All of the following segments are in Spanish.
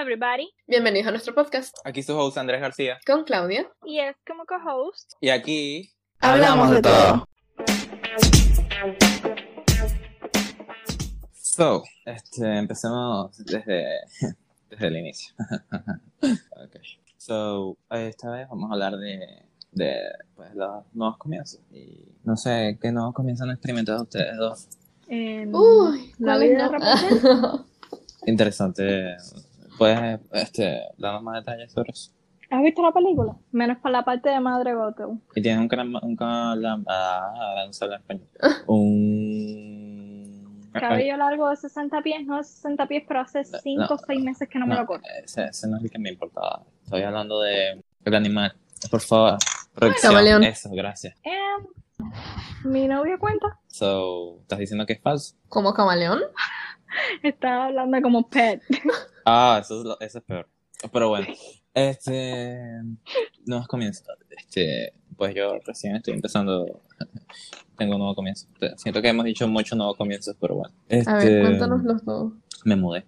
everybody. Bienvenidos a nuestro podcast Aquí su host Andrés García. con Claudia. Y es como co-host. Y aquí Hablamos de todo. So, este, empecemos desde, desde el inicio. okay. So, esta vez vamos a hablar de, de pues, los nuevos comienzos. Y no sé, ¿qué nuevos comienzos han experimentado ustedes dos? En Uy, la ¿cuál es vida no? Interesante. ¿Puedes este, darnos más detalles sobre eso? ¿Has visto la película? Menos para la parte de Madre Gothel. Y tienes un canal, un canal, ah, español. Un... Cabello largo de 60 pies, no de 60 pies, pero hace 5 o 6 meses que no, me lo corto. Ese, ese no es el que me importaba. Estoy hablando de el animal. Por favor, producción. Camaleón. Eso, gracias. Em, mi novio cuenta. So, ¿estás diciendo que es falso? ¿Como camaleón? Estaba hablando como pet. Ah, eso es, lo- eso es peor. Pero bueno, este, nuevos comienzos. Este, pues yo recién estoy empezando, tengo un nuevo comienzo. Siento que hemos dicho muchos nuevos comienzos, pero bueno. Este, A ver, cuéntanos los dos. Me mudé,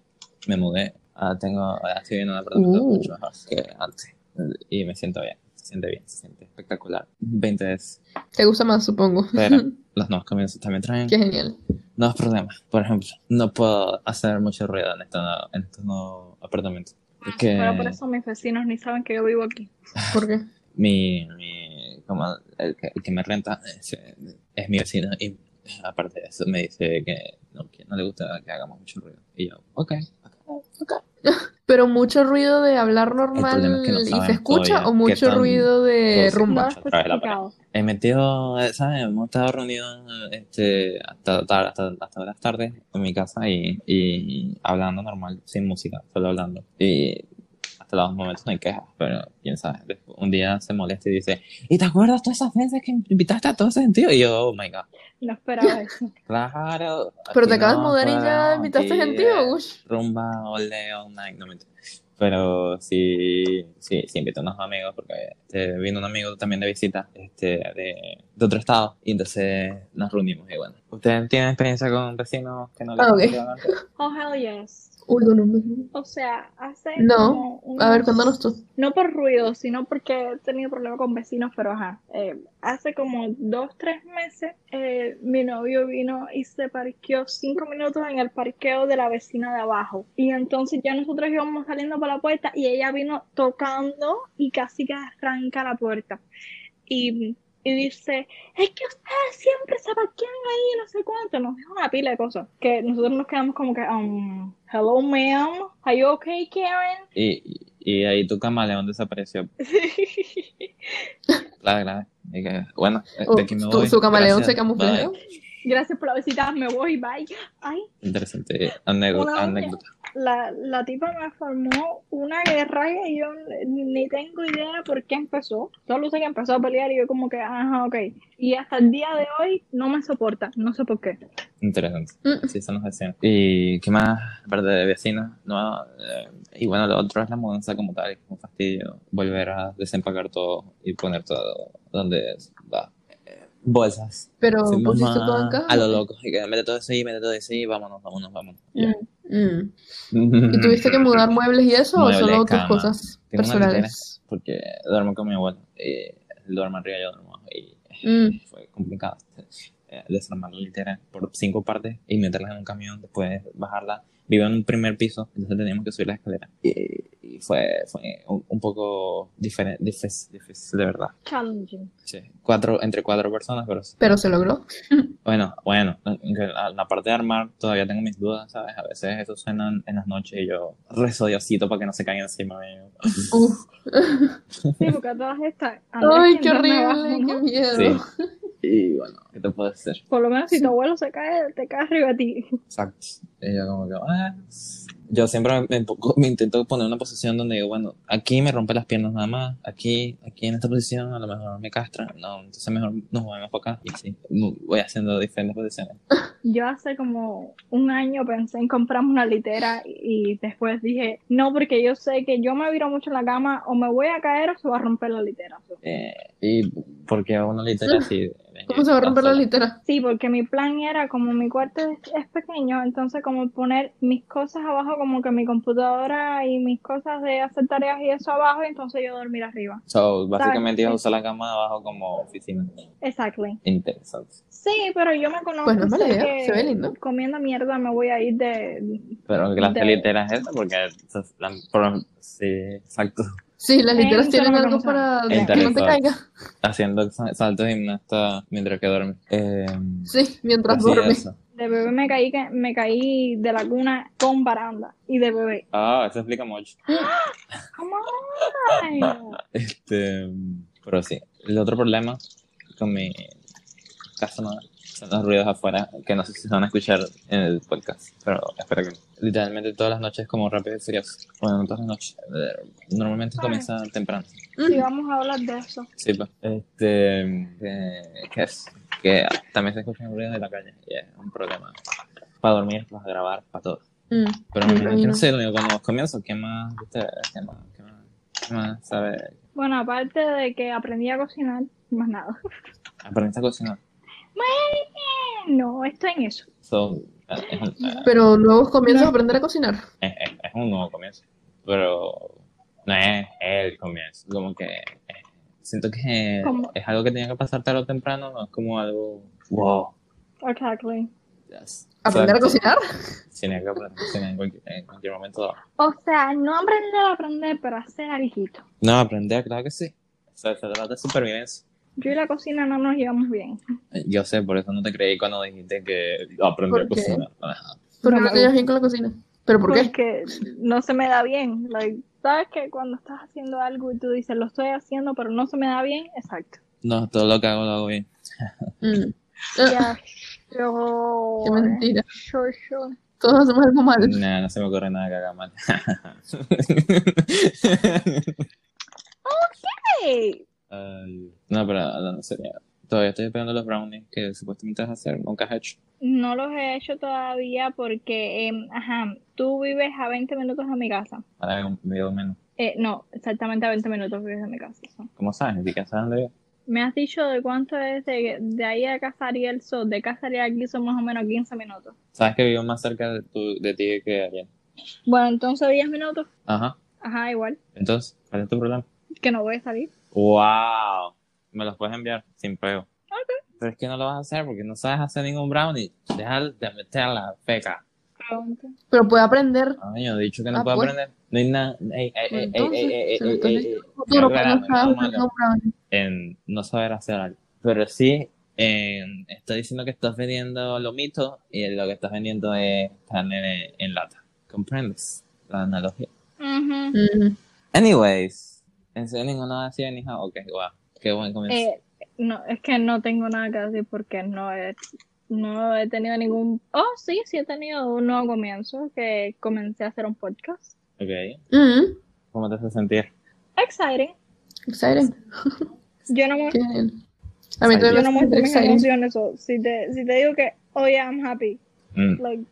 me mudé. Ah, tengo, ahora estoy en un apartamento Uh. mucho mejor que antes. Y me siento bien, se siente bien, se siente espectacular. 20 veces. ¿Te gusta más, supongo? Pero los nuevos comienzos también traen Qué genial. Nuevos problemas. Por ejemplo, no puedo hacer mucho ruido en, esta, en estos nuevos apartamentos. Que Pero por eso mis vecinos ni saben que yo vivo aquí. ¿Por qué? mi, mi como el que, el que me renta es, es mi vecino y aparte de eso me dice que no, que no le gusta que hagamos mucho ruido. Y yo, ok, ok, ok. Pero mucho ruido de hablar normal es que no y se escucha o mucho ruido de rumba. No He metido, eh, ¿sabes? Hemos estado reunidos este, hasta, hasta, hasta las tardes en mi casa y, y hablando normal, sin música, solo hablando. Y hasta los momentos no hay quejas, pero quién sabe. Después, un día se molesta y dice, ¿y te acuerdas todas esas veces que invitaste a todo ese sentido? Y yo, oh my god. No esperaba eso. Claro. Pero te acabas de no mudar y ya invitaste gentío, es ush. Rumba, day, all night, no mentira. Pero sí, sí, sí invito a unos amigos porque este, vino un amigo también de visita este, de, de otro estado y entonces nos reunimos y bueno. ¿Ustedes tienen experiencia con vecinos que no les ok. gusta hablar? Oh, hell yes. Uy, no, no, no. O sea, hace No. A ver, cuéntanos tú. No por ruido, sino porque he tenido problemas con vecinos, pero ajá. Eh, hace como dos, tres meses, eh, mi novio vino y se parqueó cinco minutos en el parqueo de la vecina de abajo. Y entonces ya nosotros íbamos saliendo por la puerta y ella vino tocando y casi que arranca la puerta. Y, y dice, es que ustedes siempre se parquean ahí, no sé cuánto. Nos dijo una pila de cosas. Que nosotros nos quedamos como que, um, hello ma'am, are you okay, Karen? Y, y ahí tu camaleón desapareció. Claro, claro. Bueno, de Oh, aquí me tu- voy. su camaleón Gracias. se camuflajeó. Bye. Gracias por la visita, me voy, bye. Ay, Interesante anécdota. La, la tipa me formó una guerra y yo ni tengo idea por qué empezó. Solo sé que empezó a pelear y yo como que, ajá, ok. Y hasta el día de hoy no me soporta, no sé por qué. Interesante. Mm. Sí, son los vecinos. ¿Y qué más? Aparte de vecinos, no, eh, y bueno, lo otro es la mudanza como tal, es un fastidio volver a desempacar todo y poner todo donde va. Bolsas. Pero pusiste mamá, todo caja. A lo loco. Y que mete todo eso ahí, mete todo eso ahí, vámonos, vámonos, vámonos. Ya. Mm. ¿Y tuviste que mudar muebles y eso Muebles, o solo tus cosas Tengo personales? Porque duermo con mi abuelo. Y él duerme arriba, yo duermo. Y Mm. fue complicado eh, desarmar la litera por cinco partes y meterlas en un camión, después bajarla. Vivo en un primer piso, entonces teníamos que subir la escalera. Y, y fue, fue un, un poco diferente, difícil, difícil, de verdad. Challenging. Sí. Cuatro, entre cuatro personas, pero sí. Pero se logró. Bueno, bueno, en la, la parte de armar todavía tengo mis dudas, ¿sabes? A veces eso suena en, en las noches y yo rezo Diosito para que no se caigan encima mío. Uf. Sí, porque a todas estas. Ay, qué horrible, qué miedo. Sí. Y bueno, ¿qué te puedo decir? Por lo menos si tu abuelo se cae, te cae arriba de ti. Exacto. Y yo como que, ah. Yo siempre me, me intento poner una posición donde digo, bueno, aquí me rompe las piernas nada más, aquí, aquí en esta posición a lo mejor me castra, no, entonces mejor nos movemos para acá y así, voy haciendo diferentes posiciones. Yo hace como un año pensé en comprarme una litera y después dije, no, porque yo sé que yo me viro mucho en la cama o me voy a caer o se va a romper la litera. Eh, y porque una litera así. ¿Cómo se va a romper la litera? Sí, porque mi plan era, como mi cuarto es, es pequeño, entonces como como poner mis cosas abajo, como que mi computadora y mis cosas de hacer tareas y eso abajo, y entonces yo dormir arriba. So, básicamente ibas a usar la cama de abajo como oficina. Exactly. Interesante. Sí, pero yo me conozco. Pues no sé idea, que se ve lindo. Comiendo mierda me voy a ir de. Pero clase De- litera es porque sí, exacto. Sí, las literas tienen me algo para que no te caiga. Haciendo sa- saltos de gimnasta mientras que duerme. Eh, Sí, mientras duermes. De bebé me caí, que- me caí de la cuna con baranda. Y de bebé. Ah, eso explica mucho. Come on. Este, pero sí, el otro problema con mi casa no son los ruidos afuera, que no sé si se van a escuchar en el podcast, pero espero que no. Literalmente todas las noches como rápido y furioso. Bueno, no todas las noches. eh, Normalmente comienza temprano. Sí, vamos a hablar de eso. Sí, pues. Este, que, que es, que también se escuchan ruidos de la calle y es un problema. Para dormir, para grabar, para todo. Mm, Pero me me imagino que imagino. no sé, lo único cuando comienzo, ¿qué más, viste? ¿Qué más, qué más, qué más sabe? Bueno, aparte de que aprendí a cocinar, más nada. Aprendiste a cocinar. No, estoy en eso. So, es, un, Pero nuevos comienzos No. a aprender a cocinar. es, es- es un nuevo comienzo, pero no es el comienzo, como que eh, siento que ¿Cómo? es algo que tenía que pasar tarde o temprano, no es como algo, wow, Exactly. yes. ¿Aprender a cocinar? Tenía que aprender a cocinar en cualquier, en cualquier momento. O sea, no aprender a aprender, pero hacer algo. No, aprender, claro que sí. O sea, se trata de supervivencia. Yo y la cocina no nos llevamos bien. Yo sé, por eso no te creí cuando dijiste que aprendí a ¿Por qué? cocinar. Porque No te llevas bien con la cocina. ¿Pero por qué? Porque no se me da bien. Like, ¿Sabes que cuando estás haciendo algo y tú dices, lo estoy haciendo, pero no se me da bien? Exacto. No, todo lo que hago lo hago bien. Mm. Ah, Ya, yo... Qué mentira. Sure, sure. Todos hacemos algo mal. Nah, no se me ocurre nada que haga mal. Hey, Ay, no, pero en serio, todavía estoy esperando los brownies que supuestamente vas a hacer, nunca has hecho. no los he hecho todavía porque, em, ajá, tú vives a 20 minutos de mi casa. Un video menos. Eh, no, exactamente a 20 minutos vives de mi casa. so. ¿Cómo sabes? ¿De qué sabes dónde vivo? Me has dicho de cuánto es de, de ahí a Casariel, so, de Casariel aquí son más o menos 15 minutos. Sabes que vivo más cerca de, tu, de ti que ayer. Bueno, entonces 10 minutos. Ajá. Ajá, igual. Entonces, ¿cuál es tu problema? Que no voy a salir. ¡Wow! Me los puedes enviar sin pego. Pero es que no lo vas a hacer porque no sabes hacer ningún brownie. Deja de meter la feca. Pregunta. Pero puede aprender. Ay, yo he dicho que no Ah, puedo pues. aprender. No hay nada. En no, saber hacer algo. Pero sí, en, está diciendo que estás vendiendo lomito y lo que estás vendiendo es carne en, en lata. ¿Comprendes la analogía? Anyways, ¿en serio ninguno ha sido hija? Ok, wow. Qué buen comienzo. Eh, no, es que no tengo nada que decir porque no he, no he tenido ningún... Oh, sí, sí he tenido un nuevo comienzo que comencé a hacer un podcast. Ok. Mm. ¿Cómo te haces sentir? Exciting. Exciting. Yo no, bien. A mí Yo también yo me no hace muestro mis emociones. si, te, si te digo que, oh yeah, I'm happy. Mm, Like,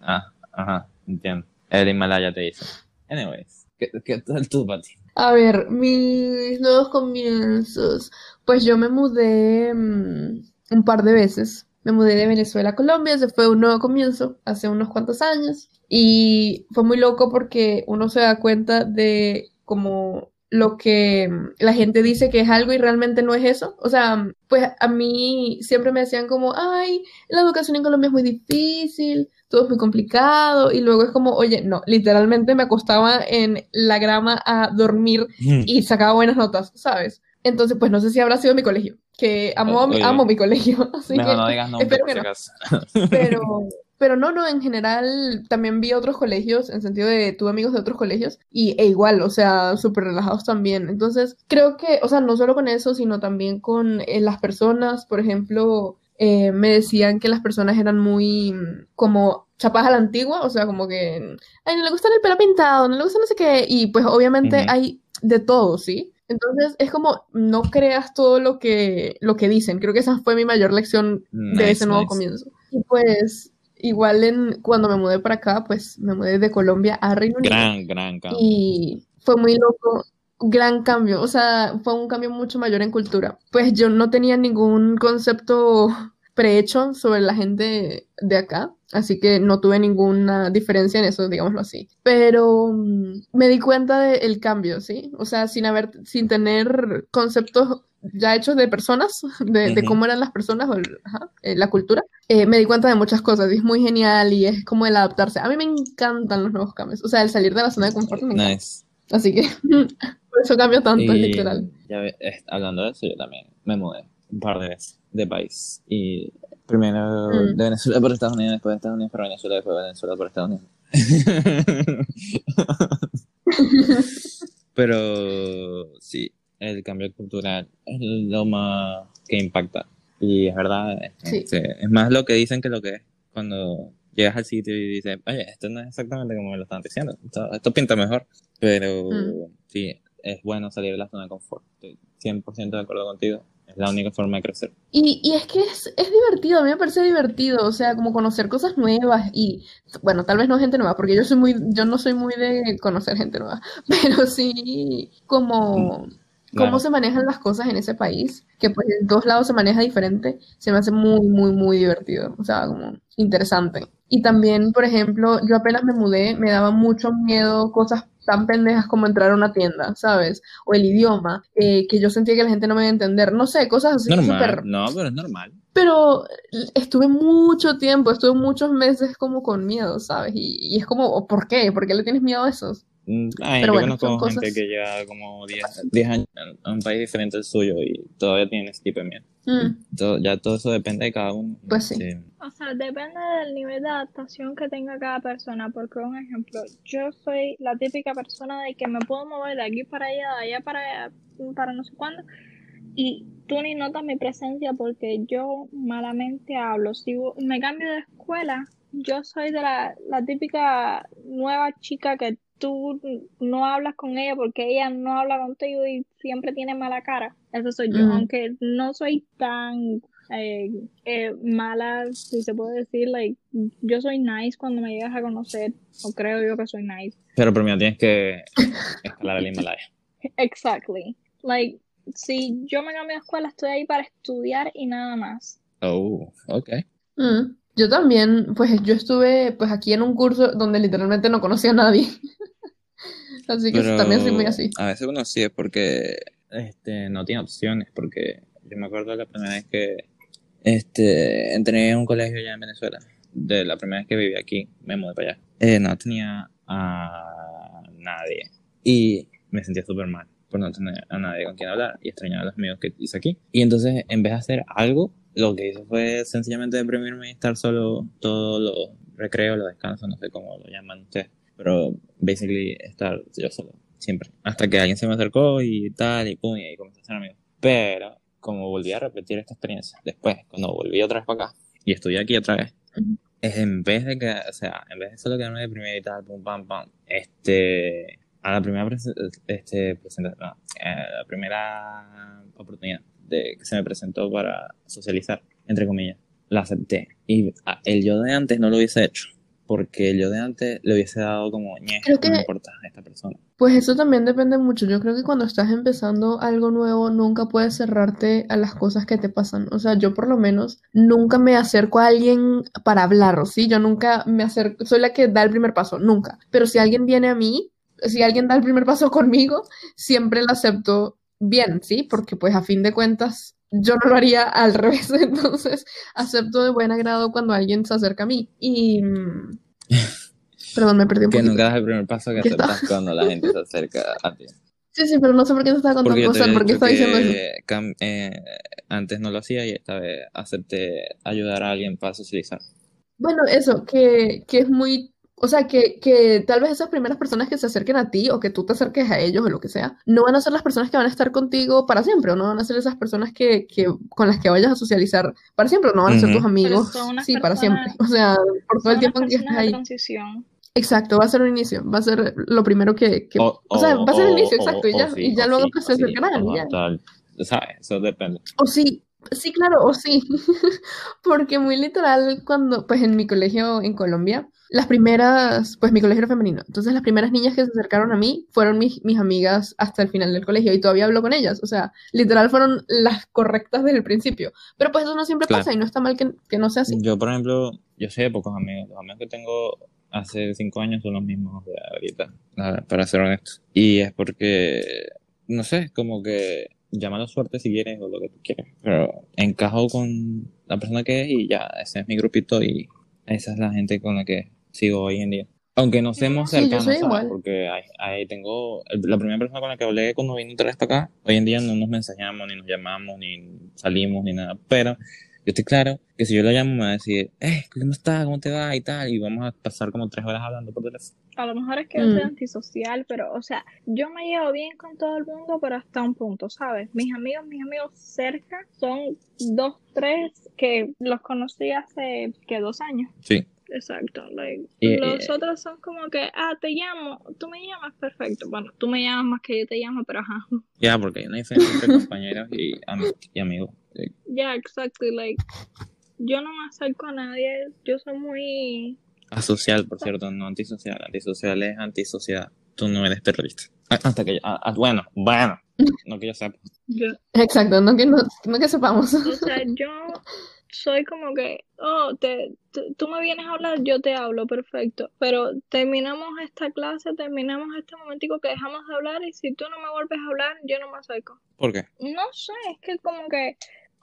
Ah, ajá, entiendo. El Himalaya te dice. Anyways, ¿qué, qué tal tú, Pati? A ver, mis nuevos comienzos. Pues yo me mudé mm, un par de veces. Me mudé de Venezuela a Colombia, ese fue un nuevo comienzo hace unos cuantos años. Y fue muy loco porque uno se da cuenta de como lo que mm, la gente dice que es algo y realmente no es eso. O sea, pues a mí siempre me decían como, ay, la educación en Colombia es muy difícil, todo es muy complicado. Y luego es como, oye, no, literalmente me acostaba en la grama a dormir y sacaba buenas notas, ¿sabes? Entonces, pues no sé si habrá sido mi colegio, que amo, Oye. amo mi colegio, así Mejor que, no digas nombre espero que no. pero, pero no, no, en general también vi otros colegios, en sentido de tuve amigos de otros colegios, y e igual, o sea, súper relajados también. Entonces, creo que, o sea, no solo con eso, sino también con eh, las personas, por ejemplo, eh, me decían que las personas eran muy mm, como chapas a la antigua, o sea, como que, ay, no le gusta el pelo pintado, no le gusta no sé qué, y pues obviamente hay de todo, ¿sí? Entonces es como no creas todo lo que, lo que dicen. Creo que esa fue mi mayor lección de ese nuevo nice. comienzo. Y pues igual en, cuando me mudé para acá, pues me mudé de Colombia a Reino Unido. Gran, gran cambio. Y fue muy loco, gran cambio, o sea, fue un cambio mucho mayor en cultura. Pues yo no tenía ningún concepto prehecho sobre la gente de acá. así que no tuve ninguna diferencia en eso, digámoslo así. Pero mm, me di cuenta del cambio, ¿sí? O sea, sin haber, sin tener conceptos ya hechos de personas, de, de Ujú. cómo eran las personas o el- ajá, eh, la cultura, eh, me di cuenta de muchas cosas y es muy genial y es como el adaptarse. A mí me encantan los nuevos cambios, o sea, el salir de la zona de confort me encanta. Nice. Así que por eso cambio tanto, Y literal. ya ve- es- hablando de eso, yo también me mudé un par de veces de país. Y primero Mm. de Venezuela por Estados Unidos, después de Estados Unidos por Venezuela, después de Venezuela por Estados Unidos. Pero sí, el cambio cultural es lo más que impacta. Y es verdad, Sí. este, es más lo que dicen que lo que es. Cuando llegas al sitio y dices, oye, esto no es exactamente como me lo están diciendo, esto, esto pinta mejor. Pero Mm. sí, es bueno salir de la zona de confort. Estoy 100% de acuerdo contigo. Es la única forma de crecer. Y, y es que es, es divertido, a mí me parece divertido, o sea, como conocer cosas nuevas y, bueno, tal vez no gente nueva, porque yo soy muy, yo no soy muy de conocer gente nueva, pero sí como cómo Claro. se manejan las cosas en ese país, que pues en todos lados se maneja diferente, se me hace muy, muy, muy divertido, o sea, como interesante. Y también, por ejemplo, yo apenas me mudé, me daba mucho miedo cosas tan pendejas como entrar a una tienda, ¿sabes? O el idioma, eh, que yo sentía que la gente no me iba a entender, no sé, cosas así Normal. No, pero es normal. pero estuve mucho tiempo, estuve muchos meses como con miedo, ¿sabes? Y, y es como, ¿por qué? ¿Por qué le tienes miedo a eso? Mm, Ay, Pero yo bueno, conozco gente cosas- que lleva como 10, 10 años en un país diferente al suyo y todavía tiene ese tipo de miedo. Mm, Todo- ya todo eso depende de cada uno. Pues sí. O sea, depende del nivel de adaptación que tenga cada persona, porque un ejemplo, yo soy la típica persona de que me puedo mover de aquí para allá, de allá para allá, para no sé cuándo, y tú ni notas mi presencia porque yo malamente hablo. Si me cambio de escuela, yo soy de la, la típica nueva chica que tú no hablas con ella porque ella no habla contigo y siempre tiene mala cara. Eso soy yo, Mm. aunque no soy tan eh, eh, mala, si se puede decir, like, yo soy nice cuando me llegas a conocer, o creo yo que soy nice. Pero primero tienes que escalar el Himalaya. Exactly. Like, si yo me cambio de escuela, estoy ahí para estudiar y nada más. Oh, ok. mm. Yo también, pues yo estuve pues aquí en un curso donde literalmente no conocía a nadie. Así que Pero también soy muy así. a veces uno sí es porque este, no tiene opciones, porque yo me acuerdo la primera vez que este, entré a un colegio ya en Venezuela, de la primera vez que viví aquí, me mudé para allá. Eh, no tenía a nadie y me sentía súper mal por no tener a nadie con quien hablar y extrañaba a los amigos que hice aquí. Y entonces, en vez de hacer algo, lo que hice fue sencillamente deprimirme y estar solo todos los recreos, los descansos, no sé cómo lo llaman ustedes pero basically estar yo solo, siempre. Hasta que alguien se me acercó y tal, y pum, y ahí comencé a ser amigo. Pero, como volví a repetir esta experiencia, después, cuando volví otra vez para acá, y estoy aquí otra vez, es en vez de que, o sea, en vez de solo quedarme deprimido y tal, pum, pam, pam, este, a la primera este, presentación, no, a la primera oportunidad de que se me presentó para socializar, entre comillas, la acepté. Y a- el yo de antes no lo hubiese hecho porque el yo de antes le hubiese dado como, ñe, Creo no me que- importa esta persona. Pues eso también depende mucho. Yo creo que cuando estás empezando algo nuevo, nunca puedes cerrarte a las cosas que te pasan. O sea, yo por lo menos nunca me acerco a alguien para hablar, ¿sí? Yo nunca me acerco, soy la que da el primer paso, nunca. Pero si alguien viene a mí, si alguien da el primer paso conmigo, siempre lo acepto bien, ¿sí? Porque pues a fin de cuentas yo no lo haría al revés, entonces acepto de buen agrado cuando alguien se acerca a mí. Y... mm, Perdón, me perdí un Que poquito. nunca das el primer paso que aceptas cuando la gente se acerca a ti. Sí, sí, pero no sé por qué te estaba contando cosas, por qué estaba diciendo eso. que cam- eh, antes no lo hacía y esta vez acepté ayudar a alguien para socializar. Bueno, eso, que, que es muy, o sea, que, que tal vez esas primeras personas que se acerquen a ti o que tú te acerques a ellos o lo que sea, no van a ser las personas que van a estar contigo para siempre, o no van a ser esas personas que, que con las que vayas a socializar para siempre, o no van a ser tus amigos, sí, para siempre. O sea, por todo el tiempo en que de ahí. transición. Exacto, va a ser un inicio, va a ser lo primero que, que- o, sea, va a ser el inicio, exacto, y ya, sí, y ya luego sí, o se sí, acercarán, o ya. tal. ¿Sabes? Eso depende. O sí, Sí, claro, o sí. Porque muy literal, cuando, pues en mi colegio en Colombia, las primeras, pues mi colegio era femenino. Entonces las primeras niñas que se acercaron a mí fueron mis, mis amigas hasta el final del colegio y todavía hablo con ellas. O sea, literal fueron las correctas desde el principio. Pero pues eso no siempre Claro. pasa y no está mal que, que no sea así. Yo, por ejemplo, yo sé de pocos amigos. Los amigos que tengo hace cinco años son los mismos de ahorita, para ser honesto. Y es porque, no sé, como que llámalo suerte si quieres o lo que tú quieras. Pero encajo con la persona que es y ya, ese es mi grupito y esa es la gente con la que sigo hoy en día. Aunque no seamos cercanos. Porque ahí, ahí tengo, el- la primera persona con la que hablé cuando vine otra vez para acá, hoy en día no nos mensajeamos, ni nos llamamos, ni salimos, ni nada. Pero yo estoy claro que si yo lo llamo me va a decir, eh, ¿cómo estás? ¿Cómo te va? Y tal, y vamos a pasar como tres horas hablando por teléfono. A lo mejor es que yo soy Mm. antisocial, pero, o sea, yo me llevo bien con todo el mundo, pero hasta un punto, ¿sabes? Mis amigos, mis amigos cerca son dos, tres que los conocí hace, que dos años. Sí. Exacto. like, Y- los y- otros son como que, ah, te llamo, tú me llamas, perfecto. Bueno, tú me llamas más que yo te llamo, pero ajá. Ya, porque hay una diferencia entre compañeros y, am- y amigos. Ya, exacto. Like, yo no me acerco a nadie, yo soy muy... Asocial, por cierto, no antisocial. Antisocial es antisociedad. Tú no eres terrorista. Ah, Hasta que yo, ah, ah, bueno, bueno, no que yo sepa. Yo, Exacto, no que, no, no que sepamos. O sea, yo soy como que, oh, te, tú- tú me vienes a hablar, yo te hablo, perfecto. Pero terminamos esta clase, terminamos este momentico que dejamos de hablar y si tú no me vuelves a hablar, yo no me acerco. ¿Por qué? No sé, es que como que,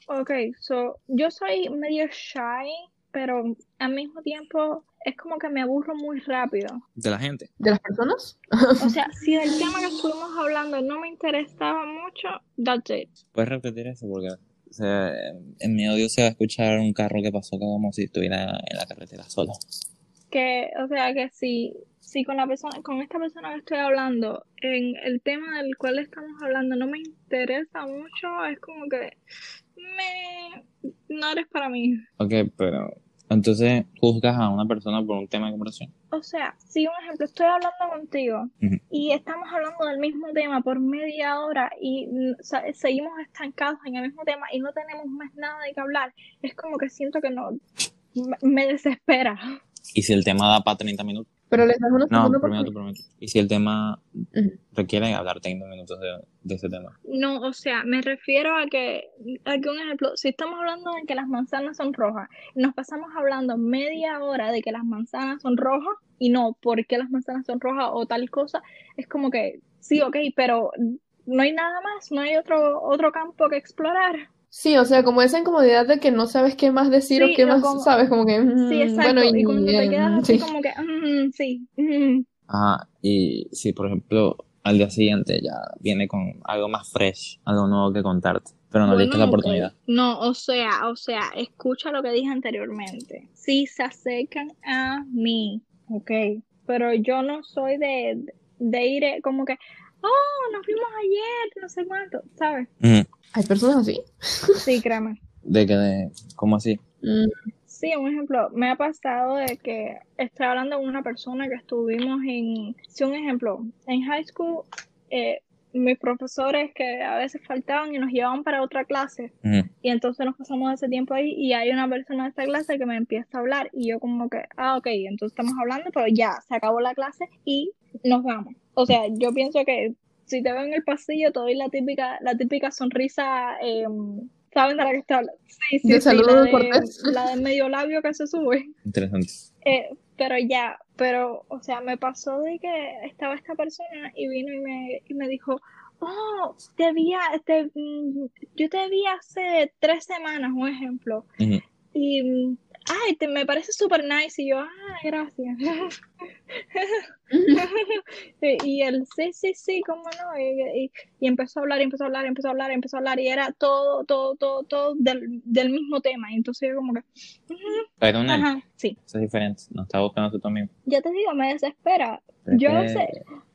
ok, so, yo soy medio shy, pero al mismo tiempo es como que me aburro muy rápido. De la gente. ¿De las personas? O sea, si el tema que estuvimos hablando no me interesaba mucho, that's it. ¿Puedes repetir eso? Porque o sea, en mi audio se va a escuchar un carro que pasó como si estuviera en la carretera solo. que, o sea, que si, si con la persona, con esta persona que estoy hablando, en el tema del cual estamos hablando no me interesa mucho, es como que me, no eres para mí. Ok, pero entonces juzgas a una persona por un tema de conversación. O sea, si un ejemplo, estoy hablando contigo y estamos hablando del mismo tema por media hora y mm, seguimos estancados en el mismo tema y no tenemos más nada de qué hablar, es como que siento que no, me- me desespera. ¿Y si el tema da para 30 minutos? Pero les das una No, segunda por minuto, oportunidad. por minuto. ¿Y si el tema requiere hablar 30 minutos de, de ese tema? No, o sea, me refiero a que, a que un ejemplo, si estamos hablando de que las manzanas son rojas, nos pasamos hablando media hora de que las manzanas son rojas y no por qué las manzanas son rojas o tal cosa, es como que sí, ok, pero no hay nada más, no hay otro, otro campo que explorar. Sí, o sea, como esa incomodidad de que no sabes qué más decir o qué más como- sabes, como que, mm, Sí, exacto, bueno, y cuando te eh, quedas así sí. como que, "Mm, sí, mm". Ajá, y si por ejemplo al día siguiente ya viene con algo más fresh, algo nuevo que contarte, pero no le diste la oportunidad. No, o sea, o sea, escucha lo que dije anteriormente. Si se acercan a mí, ok, pero yo no soy de, de ir eh, como que, oh, nos vimos ayer, no sé cuánto, ¿sabes? Hay personas así. Sí, créeme. De que, de, ¿cómo así? Mm, Sí, un ejemplo, me ha pasado de que estoy hablando con una persona que estuvimos en, sí, un ejemplo, en high school, eh, mis profesores que a veces faltaban y nos llevaban para otra clase. Y entonces nos pasamos ese tiempo ahí y hay una persona de esta clase que me empieza a hablar y yo como que, ah, ok, entonces estamos hablando, pero ya, se acabó la clase y nos vamos. O sea, yo pienso que si te veo en el pasillo, te doy la típica, la típica sonrisa, eh, ¿saben de la que estoy hablando? Sí, sí, De sí, saludo la de de, la de medio labio que se sube. Interesante. Eh, pero ya, pero, o sea, me pasó de que estaba esta persona y vino y me, y me dijo, oh, te vi, te, mm, yo te vi hace tres semanas, un ejemplo, Ujú. y, mm, ay, te, me parece súper nice, y yo, ah, gracias. Y él, sí, sí, sí, cómo no, y, y- y empezó a hablar, empezó a hablar, empezó a hablar, empezó a hablar, y era todo, todo, todo, todo del, del mismo tema, y entonces yo como que, Pero un ajá, sí. eso es diferente. No está buscando tú mismo. Ya te digo, me desespera. Yo a veces,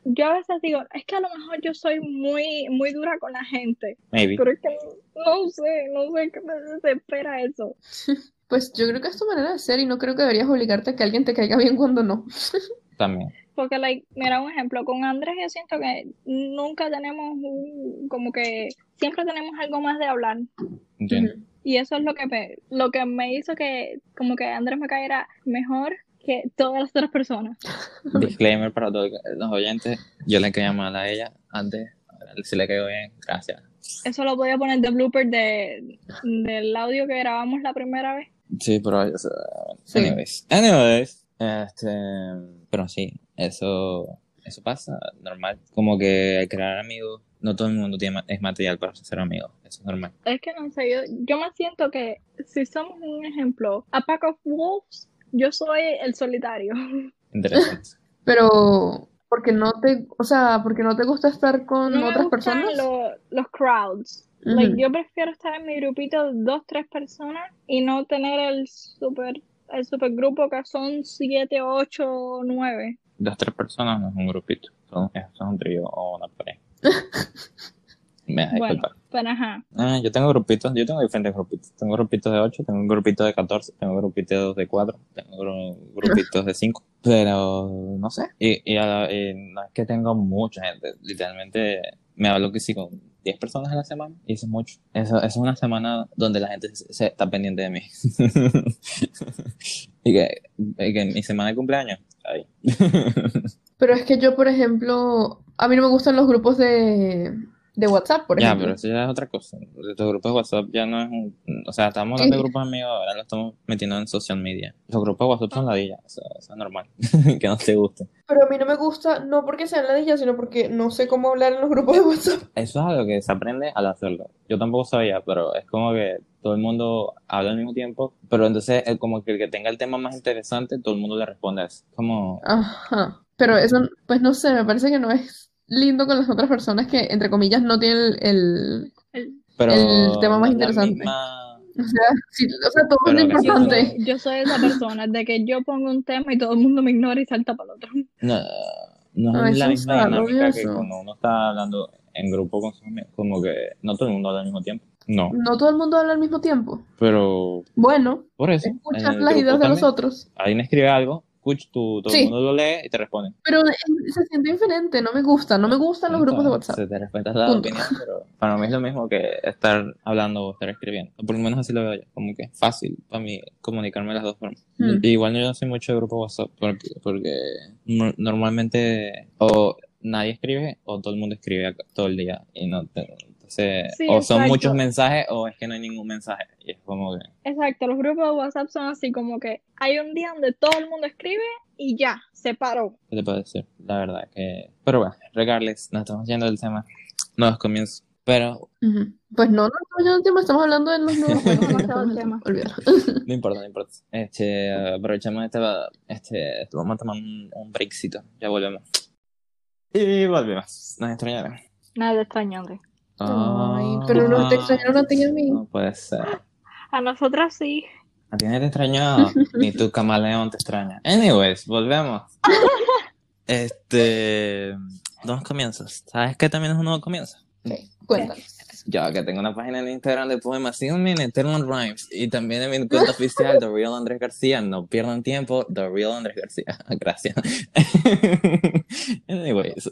yo a veces digo, es que a lo mejor yo soy muy, muy dura con la gente, Maybe. pero es que no sé, no sé qué me desespera eso. Pues yo creo que es tu manera de ser y no creo que deberías obligarte a que alguien te caiga bien cuando no. También. Porque, like, mira un ejemplo, con Andrés yo siento que nunca tenemos un, como que, siempre tenemos algo más de hablar. Entiendo. Y eso es lo que me, lo que me hizo que como que Andrés me cayera mejor que todas las otras personas. Disclaimer para todos los oyentes, yo le caía mal a ella antes, si le caigo bien, gracias. Eso lo voy a poner de blooper de, del audio que grabamos la primera vez. Sí, pero o sea, Sí. anyways, anyways, este, pero sí, eso, eso pasa, normal, como que crear amigos, no todo el mundo tiene, es material para ser amigos, eso es normal. Es que no sé, yo, yo me siento que si somos un ejemplo, a pack of wolves, yo soy el solitario. Interesante. Pero, porque no te, o sea, porque no te gusta estar con No me otras gustan personas. lo- los crowds. Like, yo prefiero estar en mi grupito de dos, tres personas y no tener el super, el super grupo que son siete, ocho, nueve. Dos, tres personas no es un grupito, son, es un trío o una pareja. Me da Bueno, pero ajá. Ah, yo tengo grupitos, yo tengo diferentes grupitos. Tengo grupitos de 8, tengo un grupito de 14, tengo grupitos de 4, tengo gru- grupitos de 5. Pero no sé. Y, y, a la- y no es que tengo mucha gente. Literalmente me hablo que sí con 10 personas a la semana y eso es mucho. Eso, es una semana donde la gente se está pendiente de mí. y, que, y que mi semana de cumpleaños, ahí. Pero es que yo, por ejemplo, a mí no me gustan los grupos de, de WhatsApp, por Ya, ejemplo. pero eso ya es otra cosa. Estos grupos de WhatsApp ya no es un... O sea, estamos hablando de grupos amigos, ahora lo estamos metiendo en social media. Los grupos de WhatsApp son ladillas, eso, eso es normal. que no te guste. Pero a mí no me gusta, no porque sean ladillas, sino porque no sé cómo hablar en los grupos de WhatsApp. Eso es algo que se aprende al hacerlo. Yo tampoco sabía, pero es como que todo el mundo habla al mismo tiempo, pero entonces es como que el que tenga el tema más interesante, todo el mundo le responde a eso. Como... Ajá. Pero eso, pues no sé, me parece que no es lindo con las otras personas que, entre comillas, no tienen el, El- Pero El tema más es interesante. misma- o sea, sí, o sea, todo es Pero que yo, importante. soy, yo soy esa persona de que yo pongo un tema y todo el mundo me ignora y salta para el otro. No, no es la eso misma está dinámica que rabioso. cuando uno está hablando en grupo con amigos, como que no todo el mundo habla al mismo tiempo. No, No todo el mundo habla al mismo tiempo. pero Bueno, por eso, escuchas las ideas de los otros. alguien escribe algo, escucha, tú, todo Sí. el mundo lo lee y te responde. Pero eh, se siente diferente, no me gusta, no me gustan los grupos de WhatsApp. Se te respeta la Punto. opinión, pero para mí es lo mismo que estar hablando o estar escribiendo. Por lo menos así lo veo yo, como que es fácil para mí comunicarme de las dos formas. Mm. Y Igual yo no soy mucho de grupo WhatsApp porque, porque no- normalmente o nadie escribe o todo el mundo escribe todo el día y no te- entonces Sí, o son exacto. muchos mensajes o es que no hay ningún mensaje y es como que Exacto, los grupos de WhatsApp son así como que hay un día donde todo el mundo escribe y ya, se paró. ¿qué te puedo decir? La verdad que pero bueno, regardless, nos estamos yendo del tema nuevos comienzos pero. Pues no, no estamos hablando del tema, estamos hablando de los nuevos. Olvídalo. no importa, no importa este aprovechamos este, este vamos a tomar un, un breakcito ya volvemos y volvemos nos extrañaron Nada extrañante. Ay, pero no te extrañaron a ti y a mí. No puede ser. A nosotras sí. A ti nadie te extrañó, ni tu camaleón te extraña. Anyways, volvemos. Este. Dos comienzos. ¿Sabes qué también es un nuevo comienzo? Sí, cuéntanos. Yo que tengo una página en Instagram de poemas, síganme en Eternal Rhymes y también en mi cuenta oficial, The Real Andrés García. No pierdan tiempo, The Real Andrés García. Gracias. Anyways.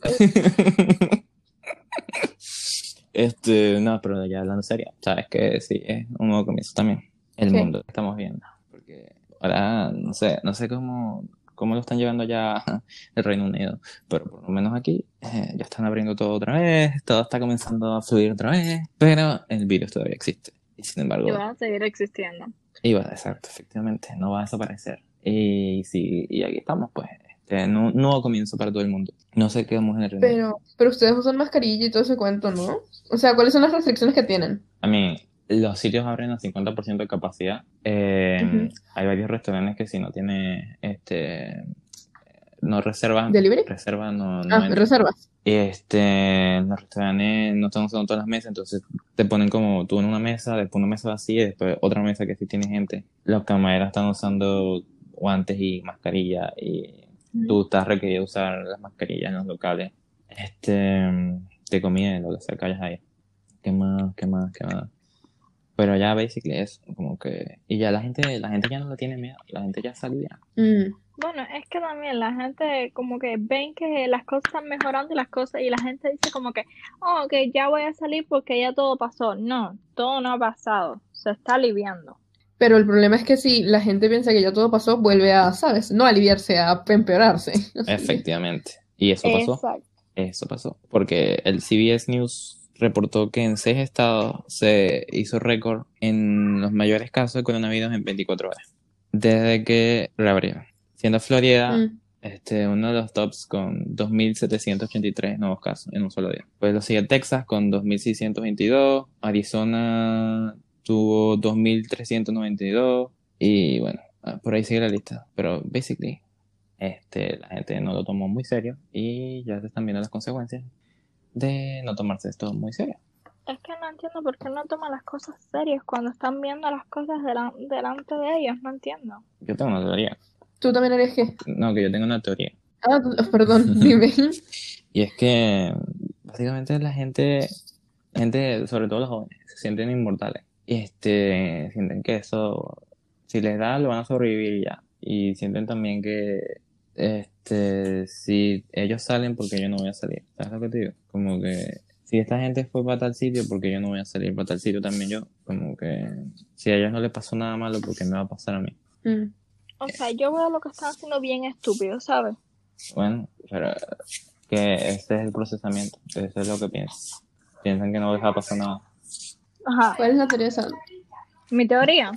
Este, no, pero ya hablando serio, sabes que sí, es un nuevo comienzo también. El Sí. mundo que estamos viendo. Porque ahora, no sé, no sé cómo, cómo lo están llevando ya el Reino Unido, pero por lo menos aquí eh, ya están abriendo todo otra vez, todo está comenzando a fluir otra vez, pero el virus todavía existe. Y sin embargo, Y van a seguir existiendo. iba a exacto, efectivamente, no va a desaparecer. Y sí, y aquí estamos, pues, este, nu- nuevo comienzo para todo el mundo. No sé qué vamos Unido. Pero, pero ustedes usan mascarilla y todo ese cuento, ¿no? O sea, ¿cuáles son las restricciones que tienen? A mí, los sitios abren al 50% de capacidad. Eh. Hay varios restaurantes que si no tiene, este, no reservan, ¿Delivery? reservan, no, no Ah, reservas. Y este, los restaurantes no están usando todas las mesas, entonces te ponen como tú en una mesa, después una mesa vacía y después otra mesa que sí tiene gente. Los camareros están usando guantes y mascarilla y tú estás requerido usar las mascarillas en los locales. Este, de comida, lo que sea que hayas ahí. ¿Qué más? ¿Qué más? ¿Qué más? Pero ya basically es como que, y ya la gente, la gente ya no le tiene miedo, la gente ya salía. Mm. Bueno, es que también la gente como que ven que las cosas están mejorando y las cosas y la gente dice como que, oh, que ya voy a salir porque ya todo pasó. No, todo no ha pasado, se está aliviando. Pero el problema es que si la gente piensa que ya todo pasó, vuelve a, ¿sabes? No a aliviarse, a empeorarse. Efectivamente. Y eso pasó. Exacto. Eso pasó. Porque el CBS News reportó que en seis estados se hizo récord en los mayores casos de coronavirus en 24 horas. Desde que reabrieron. Siendo Florida Mm. este, uno de los tops con 2.783 nuevos casos en un solo día. Pues lo sigue Texas con 2.622, Arizona tuvo 2.392 y bueno, ah, por ahí sigue la lista. Pero basically, este, la gente no lo tomó muy serio y ya se están viendo las consecuencias de no tomarse esto muy serio. Es que no entiendo por qué no toman las cosas serias cuando están viendo las cosas delan- delante de ellos, no entiendo. Yo tengo una teoría. ¿Tú también harías qué? No, que yo tengo una teoría. Ah, perdón, dime. Y es que básicamente la gente, gente, sobre todo los jóvenes, se sienten inmortales. Y este, sienten que eso, si les da, lo van a sobrevivir ya. Y sienten también que, este, si ellos salen, porque yo no voy a salir. ¿Sabes lo que te digo? Como que, si esta gente fue para tal sitio, porque yo no voy a salir para tal sitio también yo. Como que, si a ellos no les pasó nada malo, porque me va a pasar a mí? Mm. O sea, yo veo lo que están haciendo bien estúpido, ¿sabes? Bueno, pero que este es el procesamiento. Eso es lo que piensan. Piensan que no les va a pasar nada. Ajá. ¿Cuál es la teoría de Sandra? Mi teoría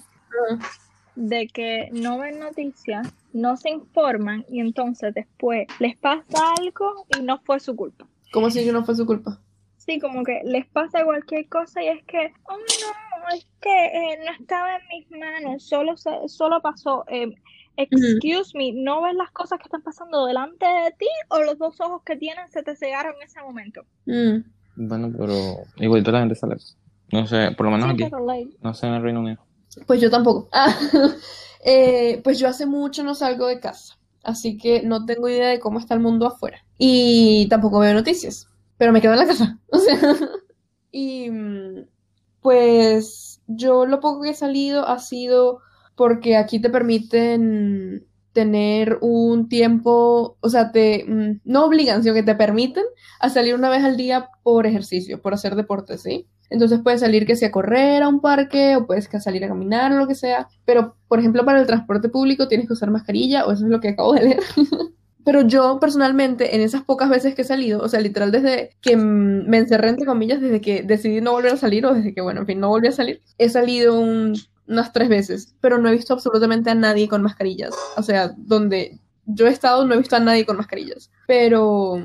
de que no ven noticias, no se informan y entonces después les pasa algo y no fue su culpa. ¿Cómo si que no fue su culpa? Sí, como que les pasa cualquier cosa y es que, oh no, es que eh, no estaba en mis manos, solo, se- solo pasó. eh, excuse me, ¿no ves las cosas que están pasando delante de ti o los dos ojos que tienen se te cegaron en ese momento? Mm. Bueno, pero igualito la gente sale. No sé, por lo menos Sí, aquí. pero like, No sé en el Reino Unido. Pues yo tampoco. Ah, eh, pues yo hace mucho no salgo de casa, así que no tengo idea de cómo está el mundo afuera. Y tampoco veo noticias, pero me quedo en la casa. O sea, y mm, pues yo lo poco que he salido ha sido porque aquí te permiten tener un tiempo, o sea, te mm, no obligan, sino que te permiten a salir una vez al día por ejercicio, por hacer deporte, ¿sí? Entonces puedes salir que sea correr a un parque o puedes salir a caminar o lo que sea. Pero, por ejemplo, para el transporte público tienes que usar mascarilla o eso es lo que acabo de leer. Pero yo personalmente, en esas pocas veces que he salido, o sea, literal desde que me encerré entre comillas, desde que decidí no volver a salir o desde que, bueno, en fin, no volví a salir, he salido un- unas tres veces, pero no he visto absolutamente a nadie con mascarillas. O sea, donde yo he estado no he visto a nadie con mascarillas. Pero,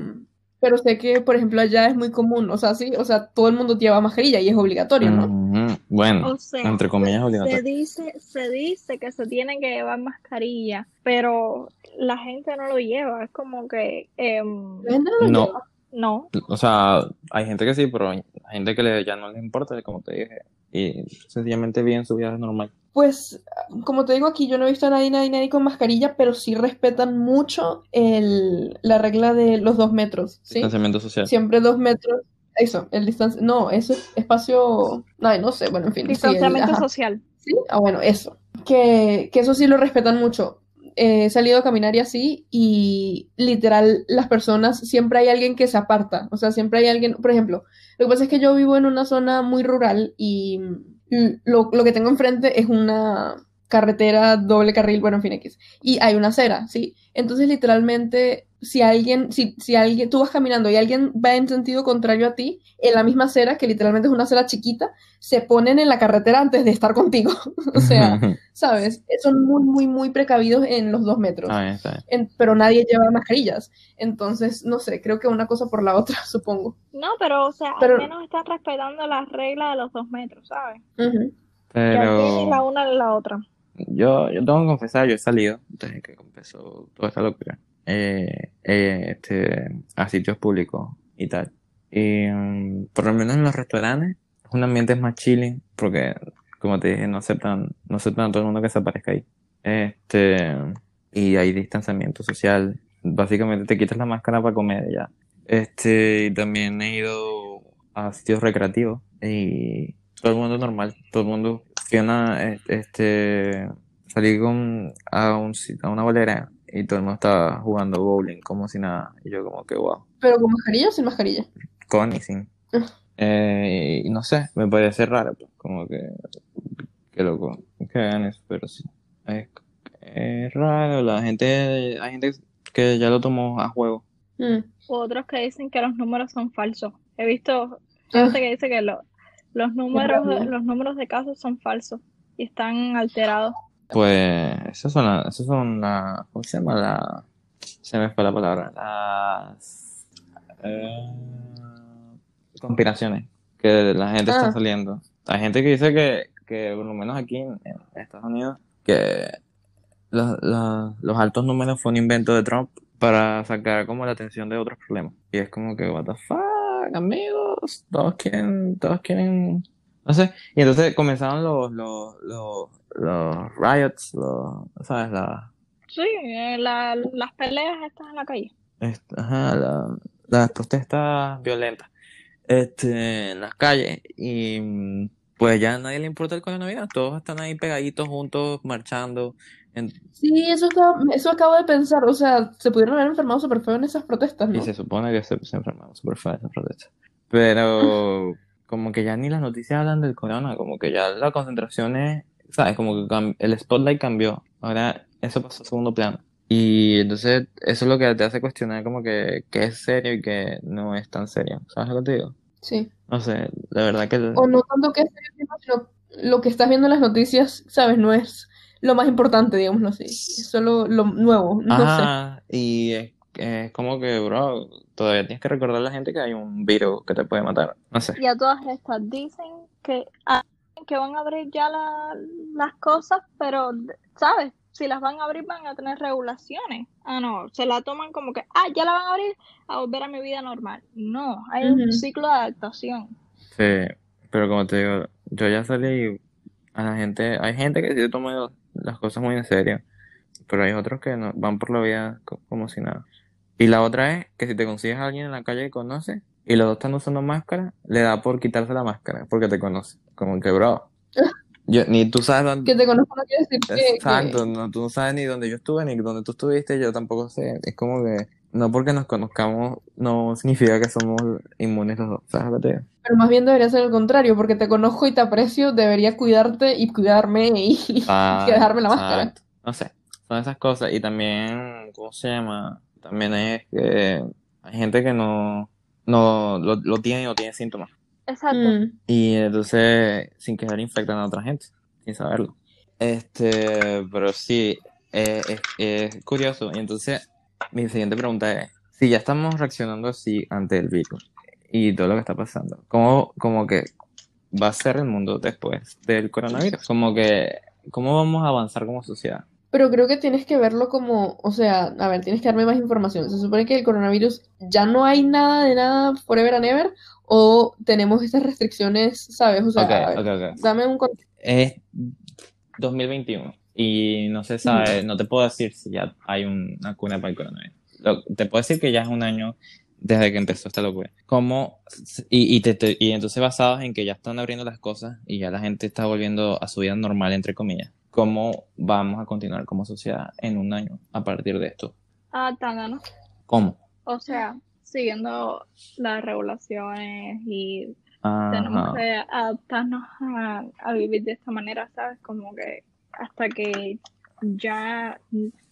pero sé que, por ejemplo, allá es muy común, o sea, sí, o sea, todo el mundo lleva mascarilla y es obligatorio, ¿no? Bueno, O sea, entre comillas se obligatorio. dice, se dice que se tiene que llevar mascarilla, pero la gente no lo lleva. Es como que, La gente no lo No, lleva. no. o sea, hay gente que sí, pero hay gente que le, ya no les importa, como te dije. Y sencillamente viven su vida normal. Pues, como te digo aquí, yo no he visto a nadie, nadie, nadie con mascarilla, pero sí respetan mucho el, la regla de los dos metros, ¿sí? Distanciamiento social. Siempre dos metros. Eso, el distancia. No, eso es espacio. Ay, no sé, bueno, en fin. sí, el- Distanciamiento social. Sí, ah, bueno, eso. Que, que eso sí lo respetan mucho. Eh, He salido a caminar y así, y literal, las personas, siempre hay alguien que se aparta. O sea, siempre hay alguien, por ejemplo, lo que pasa es que yo vivo en una zona muy rural y lo, lo que tengo enfrente es una carretera doble carril, bueno, en fin, X. Y hay una acera, ¿sí? Entonces, literalmente, si alguien, si, si alguien, tú vas caminando y alguien va en sentido contrario a ti, en la misma acera, que literalmente es una acera chiquita, se ponen en la carretera antes de estar contigo. o sea, ¿sabes? Son muy, muy, muy precavidos en los dos metros. Bien, está bien. En- pero nadie lleva mascarillas. Entonces, no sé, creo que una cosa por la otra, supongo. No, pero, o sea, Pero- al menos están respetando las reglas de los dos metros, ¿sabes? Que aquí ni la Pero una ni la otra. Yo, yo tengo que confesar, yo he salido desde que empezó toda esta locura. eh, eh, este, a sitios públicos y tal. Y mm, por lo menos en los restaurantes es un ambiente más chilling porque, como te dije, no aceptan, no aceptan a todo el mundo que se aparezca ahí. Este, y hay distanciamiento social. Básicamente te quitas la máscara para comer ya. Este, y también he ido a sitios recreativos y todo el mundo normal, todo el mundo una, este, salí con, a un, a una bolera y todo el mundo estaba jugando bowling como si nada. Y yo como que wow. ¿Pero con mascarilla o sin mascarilla? Con y sin. Ah. Eh, y no sé, me parece raro, pues, como que, qué loco que hagan eso, pero sí. Es, es raro, la gente, hay gente que ya lo tomó a juego. Mm. Otros que dicen que los números son falsos. He visto Ah, gente que dice que lo- los números, los números de casos son falsos y están alterados. Pues, esas son las, esas son las, ¿cómo se llama? La, se me fue la palabra, las, eh, conspiraciones que la gente está Ah. saliendo. Hay gente que dice que, que por lo menos aquí en, en Estados Unidos, que los, los, los altos números fue un invento de Trump para sacar como la atención de otros problemas. Y es como que, what the fuck, amigos, todos quieren, todos quieren, no sé. Y entonces comenzaron los, los, los, los riots, los, ¿sabes? La, Sí, eh, la- las peleas estas en la calle. ajá, la- las protestas violentas este, en las calles. Y pues ya a nadie le importa el coronavirus, todos están ahí pegaditos juntos, marchando. en- Sí, eso, estaba- eso acabo de pensar. O sea, se pudieron haber enfermado súper feo en esas protestas, Y se supone que se, se enfermaron súper feo esas protestas. Pero como que ya ni las noticias hablan del corona, como que ya la concentración es, ¿sabes? Como que el spotlight cambió. Ahora eso pasó a segundo plano. Y entonces eso es lo que te hace cuestionar como que, que es serio y que no es tan serio. ¿Sabes lo que te digo? Sí. No sé, la verdad que... O no tanto que es serio, sino lo que estás viendo en las noticias, ¿sabes? No es lo más importante, digámoslo así. Es solo lo nuevo, no sé. Ajá, y es, es como que, bro, todavía tienes que recordar a la gente que hay un virus que te puede matar. No sé. Y a todas estas dicen que, ah, que van a abrir ya la- las cosas, pero, ¿sabes? Si las van a abrir van a tener regulaciones. Ah, no, se la toman como que, ah, ya la van a abrir a volver a mi vida normal. No, hay un ciclo de adaptación. Sí, pero como te digo, yo ya salí y a la gente, hay gente que sí se toma las cosas muy en serio, pero hay otros que no, van por la vida co- como si nada. Y la otra es que si te consigues a alguien en la calle que conoces y los dos están usando máscara, le da por quitarse la máscara porque te conoce. Como que, bro, yo, ni tú sabes dónde... Que te conozco no quiere decir que, Exacto, no, tú no sabes ni dónde yo estuve ni dónde tú estuviste, yo tampoco sé. Es como que no porque nos conozcamos no significa que somos inmunes los dos. ¿Sabes lo que digo? Pero más bien debería ser el contrario, porque te conozco y te aprecio, debería cuidarte y cuidarme y, Ah, dejarme la máscara. exacto. No sé, son esas cosas. Y también, ¿cómo se llama? También es que hay gente que no, no lo, lo tiene y no tiene síntomas. Exacto. Mm. Y entonces, sin querer, infectan a otra gente, sin saberlo. Este, pero sí, eh, es, es curioso. Y entonces, mi siguiente pregunta es, si ya estamos reaccionando así ante el virus y todo lo que está pasando, ¿cómo, como que va a ser el mundo después del coronavirus? Como que, ¿cómo vamos a avanzar como sociedad? Pero creo que tienes que verlo como, o sea, a ver, tienes que darme más información. Se supone que el coronavirus ya no hay nada de nada forever and ever, o tenemos estas restricciones, ¿sabes? O sea, Ok, a ver, dame un contexto. Es 2021 y no se sabe, no te puedo decir si ya hay una cuna para el coronavirus. Lo- te puedo decir que ya es un año desde que empezó esta locura. ¿Cómo? Y, y, te- te- y entonces basados en que ya están abriendo las cosas y ya la gente está volviendo a su vida normal, entre comillas. ¿Cómo vamos a continuar como sociedad en un año a partir de esto? Adaptándonos. ¿Cómo? O sea, siguiendo las regulaciones y tenemos que adaptarnos a, a vivir de esta manera, ¿sabes? Como que hasta que ya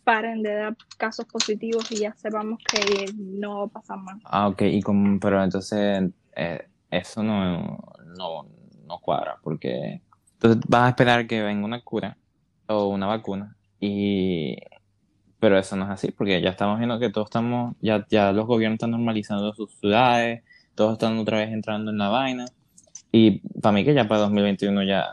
paren de dar casos positivos y ya sepamos que no va a pasar más. Ah, ok, y como, pero entonces eh, eso no, no, no cuadra, porque entonces vas a esperar que venga una cura o una vacuna, y pero eso no es así, porque ya estamos viendo que todos estamos, ya, ya los gobiernos están normalizando sus ciudades, todos están otra vez entrando en la vaina, y para mí que ya para 2021 ya,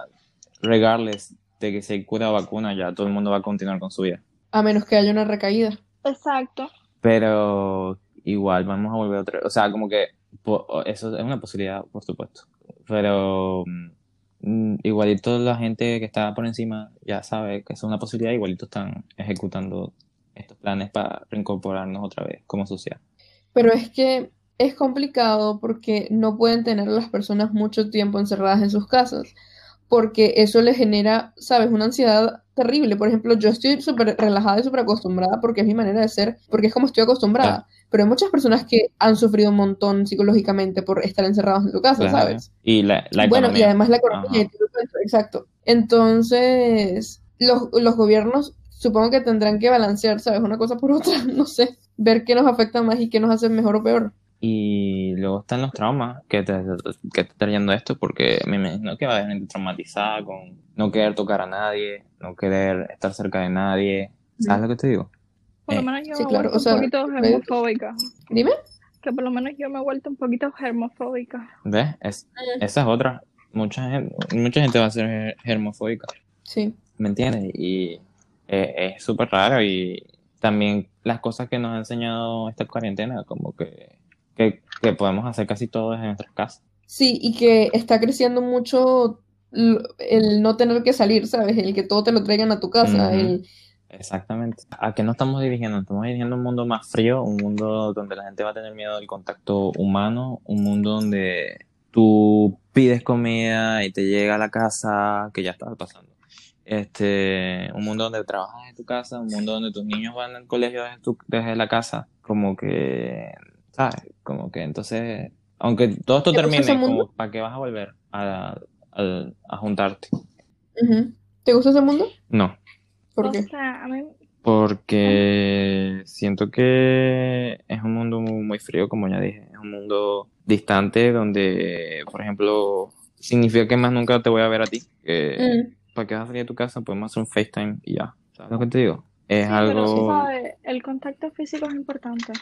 regardless de que se cura o vacuna, ya todo el mundo va a continuar con su vida. A menos que haya una recaída. Exacto. Pero igual vamos a volver otra vez. O sea, como que po- eso es una posibilidad, por supuesto. Pero mm, igualito la gente que está por encima ya sabe que es una posibilidad, igualito están ejecutando estos planes para reincorporarnos otra vez como sociedad. Pero es que es complicado porque no pueden tener a las personas mucho tiempo encerradas en sus casas. Porque eso le genera, ¿sabes? Una ansiedad terrible. Por ejemplo, yo estoy súper relajada y súper acostumbrada porque es mi manera de ser, porque es como estoy acostumbrada. Pero hay muchas personas que han sufrido un montón psicológicamente por estar encerrados en su casa, Claro. ¿sabes? Y la, la Bueno, y además la economía, y todo eso, exacto. Entonces, los, los gobiernos supongo que tendrán que balancear, ¿sabes? Una cosa por otra, no sé, ver qué nos afecta más y qué nos hace mejor o peor. Y luego están los traumas que te, que te está trayendo esto, porque me imagino que va a haber gente traumatizada con no querer tocar a nadie, no querer estar cerca de nadie. ¿Sabes lo que te digo? Por lo Eh, menos yo sí, me he vuelto o sea, un poquito me- germofóbica. Dime. Que por lo menos yo me he vuelto un poquito germofóbica. ¿Ves? Es, esa es otra. Mucha gente, mucha gente va a ser ger- germofóbica, Sí. ¿me entiendes? Y eh, es súper raro y también las cosas que nos ha enseñado esta cuarentena, como que, que, que podemos hacer casi todo desde nuestras casas. Sí, y que está creciendo mucho el no tener que salir, ¿sabes? El que todo te lo traigan a tu casa, el... Exactamente. ¿A qué nos estamos dirigiendo? Estamos dirigiendo un mundo más frío, un mundo donde la gente va a tener miedo del contacto humano, un mundo donde tú pides comida y te llega a la casa, que ya estaba pasando. Este, un mundo donde trabajas en tu casa, un mundo donde tus niños van al colegio desde, tu- desde la casa, como que, ¿sabes? Como que entonces, aunque todo esto ¿Te gusta ese termine, como, ¿para qué vas a volver a, a- a juntarte? ¿Te gusta ese mundo? No. ¿Por o qué? sea, a mí Porque siento que es un mundo muy, frío, como ya dije. Es un mundo distante donde, por ejemplo, significa que más nunca te voy a ver a ti. Que, Mm. ¿Para qué vas a salir de tu casa? Podemos hacer un FaceTime y ya. ¿Sabes lo que te digo? Es Sí, pero algo... ¿sabes? El contacto físico es importante.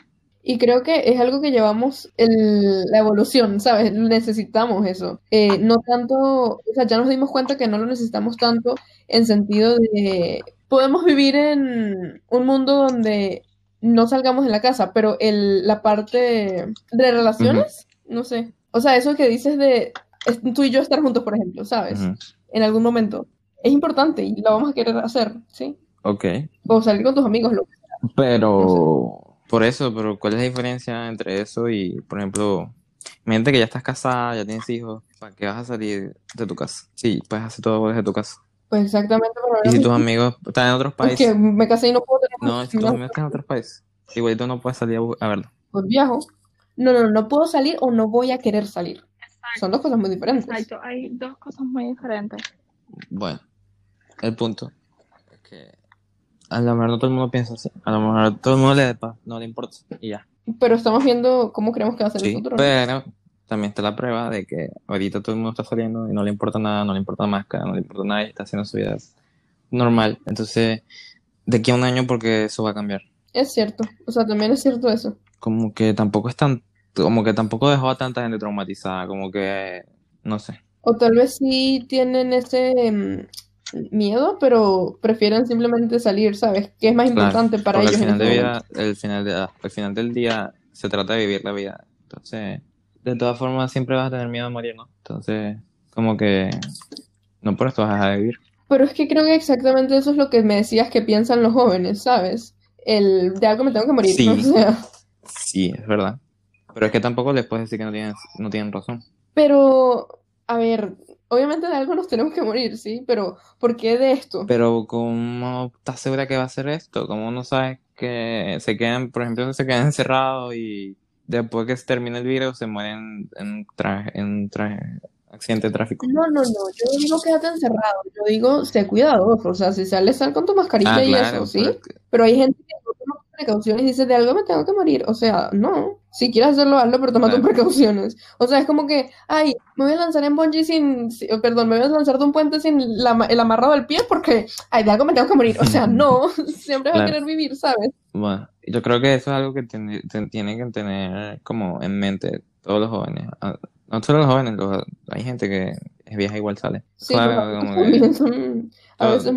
Y creo que es algo que llevamos el- la evolución, ¿sabes? Necesitamos eso. Eh, no tanto, o sea, ya nos dimos cuenta que no lo necesitamos tanto en sentido de, podemos vivir en un mundo donde no salgamos de la casa, pero el, la parte de relaciones, no sé. O sea, eso que dices de tú y yo estar juntos, por ejemplo, ¿sabes? Ujú. En algún momento. Es importante y lo vamos a querer hacer, ¿sí? Ok. O salir con tus amigos, lo Pero, por eso, pero ¿cuál es la diferencia entre eso y, por ejemplo, mente que ya estás casada, ya tienes hijos, ¿para qué vas a salir de tu casa? Sí, puedes hacer todo desde tu casa. Pues exactamente, pero Y si tus amigos están en otros es países, que me casé y no puedo tener no, si tus amigos están en otros países, igualito no puedes salir a, a verlo. pues viajo. No, no, no puedo salir o no voy a querer salir. Son dos cosas muy diferentes. Exacto, hay dos cosas muy diferentes. Bueno, el punto es que a lo mejor no todo el mundo piensa así, a lo mejor todo el mundo le, no le importa y ya. Pero estamos viendo cómo creemos que va a ser el Sí, futuro. ¿no? pero también está la prueba de que ahorita todo el mundo está saliendo y no le importa nada, no le importa la máscara, no le importa nada y está haciendo su vida normal. Entonces, de aquí a un año, porque eso va a cambiar. Es cierto. O sea, también es cierto eso. Como que tampoco es tan, como que tampoco dejó a tanta gente traumatizada, como que, no sé. O tal vez sí tienen ese mm, miedo, pero prefieren simplemente salir, ¿sabes? Que es más Claro, importante para ellos al en final de este vida, el final de, al final del día se trata de vivir la vida. Entonces, de todas formas siempre vas a tener miedo a morir, ¿no? Entonces, como que no por esto vas a vivir. Pero es que creo que exactamente eso es lo que me decías que piensan los jóvenes, ¿sabes? El de algo me tengo que morir, Sí. ¿no? O sea, Sí, es verdad. Pero es que tampoco les puedes decir que no tienen, no tienen razón. pero, a ver, obviamente de algo nos tenemos que morir, ¿sí? Pero, ¿por qué de esto? Pero ¿cómo estás segura que va a ser esto? ¿Cómo no sabes que se quedan, por ejemplo, se quedan encerrados y después que se termine el virus se mueren en traje, en traje, accidente de tráfico? No, no, no, yo no digo quédate encerrado, yo digo sé cuidadoso, o sea, si sales, sal con tu mascarilla Ah, y claro, eso, ¿sí? pero es que- Pero hay gente que no precauciones y dice, de algo me tengo que morir. O sea, no. Si quieres hacerlo, hazlo, pero toma tus precauciones. O sea, es como que, ay, me voy a lanzar en bungee sin, si- oh, perdón, me voy a lanzar de un puente sin la el amarrado del pie porque, ay, de algo me tengo que morir. O sea, no. Siempre vas a querer vivir, ¿sabes? Bueno, yo creo que eso es algo que tienen que tener como en mente todos los jóvenes. Ah, No solo los jóvenes, los- hay gente que vieja igual sale. Sí, Claro, como que- son a todo- veces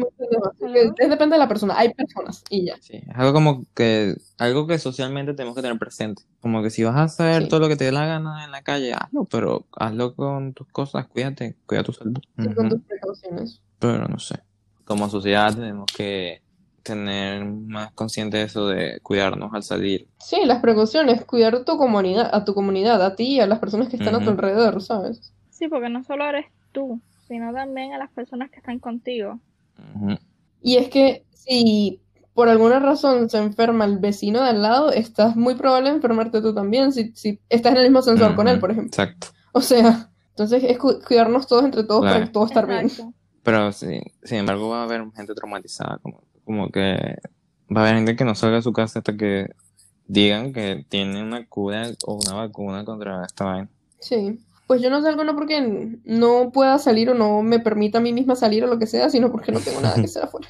es depende de la persona. Hay personas y ya. Sí, es algo como que, algo que socialmente tenemos que tener presente. Como que si vas a hacer Sí. todo lo que te dé la gana en la calle, hazlo, pero hazlo con tus cosas, cuídate, cuida tu salud. Sí, con Ujú. tus precauciones. Pero no sé. Como sociedad tenemos que tener más consciente de eso de cuidarnos al salir. Sí, las precauciones, cuidar tu comunidad, a tu comunidad, a ti y a las personas que están a tu alrededor, ¿sabes? Sí, porque no solo eres tú, sino también a las personas que están contigo. Y es que si por alguna razón se enferma el vecino de al lado, estás muy probable de enfermarte tú también si, si estás en el mismo sensor con él, por ejemplo. Exacto. O sea, entonces es cu- cuidarnos todos entre todos para Claro. que todo estar bien. Pero sí, sin embargo va a haber gente traumatizada, como, como que va a haber gente que no salga de su casa hasta que digan que tiene una cura o una vacuna contra esta vaina. Sí. Pues yo no salgo no porque no pueda salir o no me permita a mí misma salir o lo que sea, sino porque no tengo nada que hacer afuera.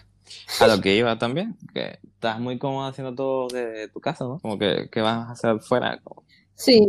A lo que iba también, que estás muy cómodo haciendo todo de tu casa, ¿no? Como que, que vas a hacer fuera. como- Sí.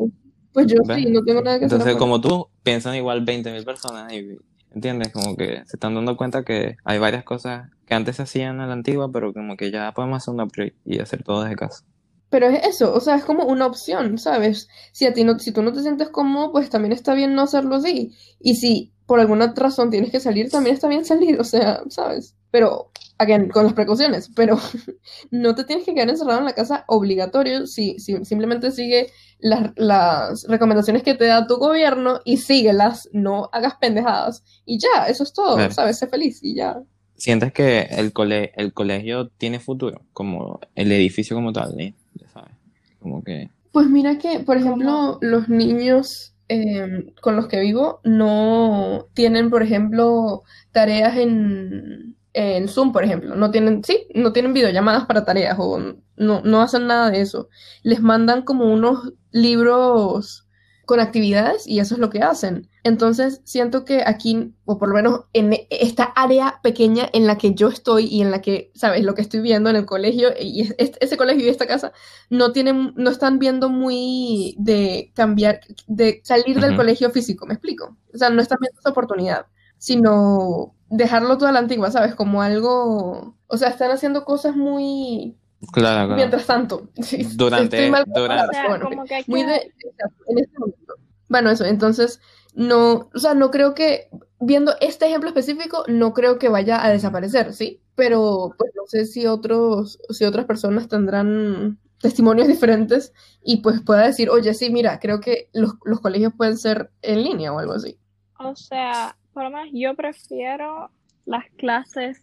Pues yo ¿Ves? sí, no tengo nada que hacer Entonces, afuera. como tú, piensan igual 20.000 personas y, ¿entiendes? Como que se están dando cuenta que hay varias cosas que antes se hacían a la antigua, pero como que ya podemos hacer un upgrade y hacer todo desde casa. Pero es eso, o sea, es como una opción, ¿sabes? Si a ti no, si tú no te sientes cómodo, pues también está bien no hacerlo así. Y si por alguna razón tienes que salir, también está bien salir, o sea, ¿sabes? Pero, again, con las precauciones, pero no te tienes que quedar encerrado en la casa obligatorio si, si simplemente sigue las, las recomendaciones que te da tu gobierno y síguelas, no hagas pendejadas. Y ya, eso es todo, Claro. ¿sabes? Sé feliz y ya. ¿Sientes que el, cole el colegio tiene futuro? Como el edificio como tal, ¿sí? Ya sabes. Como que... Pues mira que, por ejemplo, los niños eh, con los que vivo no tienen, por ejemplo, tareas en, en Zoom, por ejemplo. No tienen, sí, no tienen videollamadas para tareas o no, no hacen nada de eso. Les mandan como unos libros con actividades y eso es lo que hacen. Entonces, siento que aquí, o por lo menos en esta área pequeña en la que yo estoy y en la que, ¿sabes? Lo que estoy viendo en el colegio y es- es- ese colegio y esta casa no tienen, no están viendo muy de cambiar, de salir del colegio físico, ¿me explico? O sea, no están viendo esa oportunidad, sino dejarlo todo a la antigua, ¿sabes? Como algo, o sea, están haciendo cosas muy, Claro, claro. mientras tanto. Durante- Estoy mal durante- O sea, bueno, como que hay muy que- de, exacto, en este momento. Bueno, eso, entonces, no, o sea, no creo que, viendo este ejemplo específico, no creo que vaya a desaparecer, ¿sí? Pero, pues, no sé si otros, si otras personas tendrán testimonios diferentes y pues pueda decir, oye, sí, mira, creo que los, los colegios pueden ser en línea o algo así. O sea, por lo menos yo prefiero las clases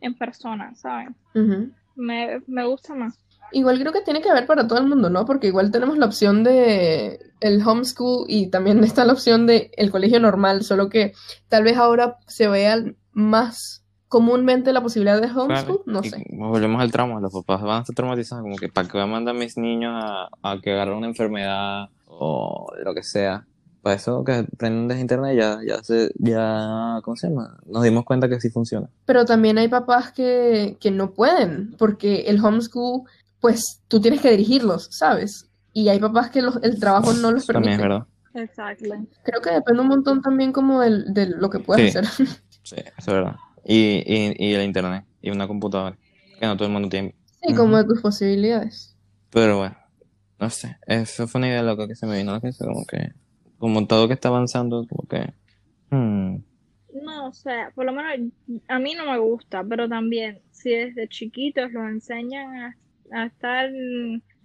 en persona, ¿saben? Ujú. Me, me gusta más. Igual creo que tiene que haber para todo el mundo, ¿no? Porque igual tenemos la opción de el homeschool y también está la opción de el colegio normal, solo que tal vez ahora se vea más comúnmente la posibilidad de homeschool, Claro, no y sé. volvemos al trauma, los papás van a estar traumatizados, como que para qué voy a mandar a mis niños a, a que agarren una enfermedad o lo que sea. Para eso que aprendan desde internet ya, ya se, ya, ¿cómo se llama? Nos dimos cuenta que sí funciona. Pero también hay papás que, que no pueden, porque el homeschool, pues tú tienes que dirigirlos, ¿sabes? Y hay papás que los- el trabajo no los Eso también permite. es verdad. Exactly. Creo que depende un montón también como del- de, lo que puedas Sí. hacer. Sí, eso es verdad. Y, y, y el internet, y una computadora, que no todo el mundo tiene. Sí, como de tus posibilidades. Pero bueno, no sé, eso fue una idea loca que se me vino a la cabeza, como que, como todo que está avanzando, como que, hmm, No, o sea, por lo menos a mí no me gusta, pero también si desde chiquitos los enseñan a, a estar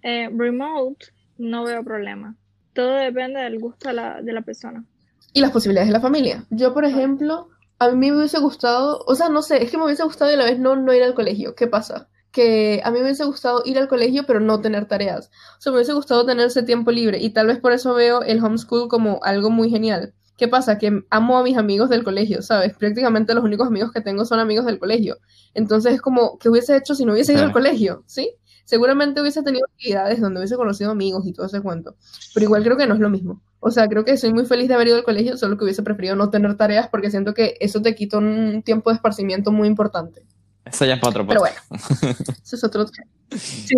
eh, remote, no veo problema. Todo depende del gusto de la, de la persona. y las posibilidades de la familia. Yo, por ejemplo, a mí me hubiese gustado, o sea, no sé, es que me hubiese gustado y a la vez no, no ir al colegio. ¿Qué pasa? Que a mí me hubiese gustado ir al colegio, pero no tener tareas. O sea, me hubiese gustado tener ese tiempo libre y tal vez por eso veo el homeschool como algo muy genial. ¿Qué pasa? Que amo a mis amigos del colegio, ¿sabes? Prácticamente los únicos amigos que tengo son amigos del colegio. Entonces es como, ¿qué hubiese hecho si no hubiese ido al colegio? ¿Sí? Seguramente hubiese tenido actividades donde hubiese conocido amigos y todo ese cuento. Pero igual creo que no es lo mismo. O sea, creo que soy muy feliz de haber ido al colegio, solo que hubiese preferido no tener tareas porque siento que eso te quita un tiempo de esparcimiento muy importante. Eso ya es para otro Pero podcast. bueno, eso es otro tema. Sí.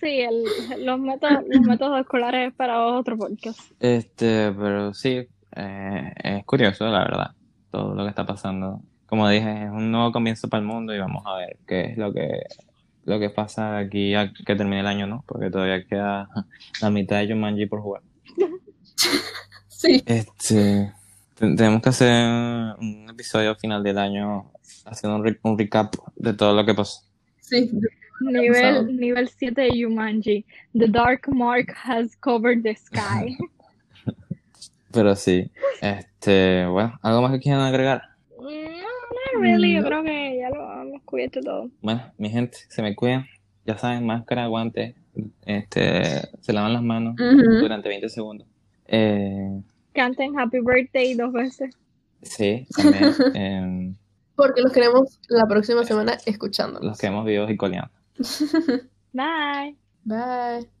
Sí, el, los, métodos, los métodos escolares es para otro podcast. Este, pero sí, eh, es curioso, la verdad, todo lo que está pasando. Como dije, es un nuevo comienzo para el mundo y vamos a ver qué es lo que, lo que pasa aquí a que termine el año, ¿no? Porque todavía queda la mitad de Jumanji por jugar. Sí. Este, te- tenemos que hacer un episodio final del año haciendo un, re- un recap de todo lo que pasó. Sí. Nivel, nivel 7 de Jumanji. The dark mark has covered the sky. Pero sí, este, bueno, ¿algo más que quieran agregar? no, no, really, yo creo que ya lo hemos cubierto todo. Bueno, mi gente, se me cuidan. Ya saben, máscara, guantes, este, se lavan las manos durante 20 segundos. Eh, Canten Happy Birthday dos veces. sí, también. em, Porque los queremos la próxima semana escuchándonos. los que hemos vivos y coleando. Bye. Bye.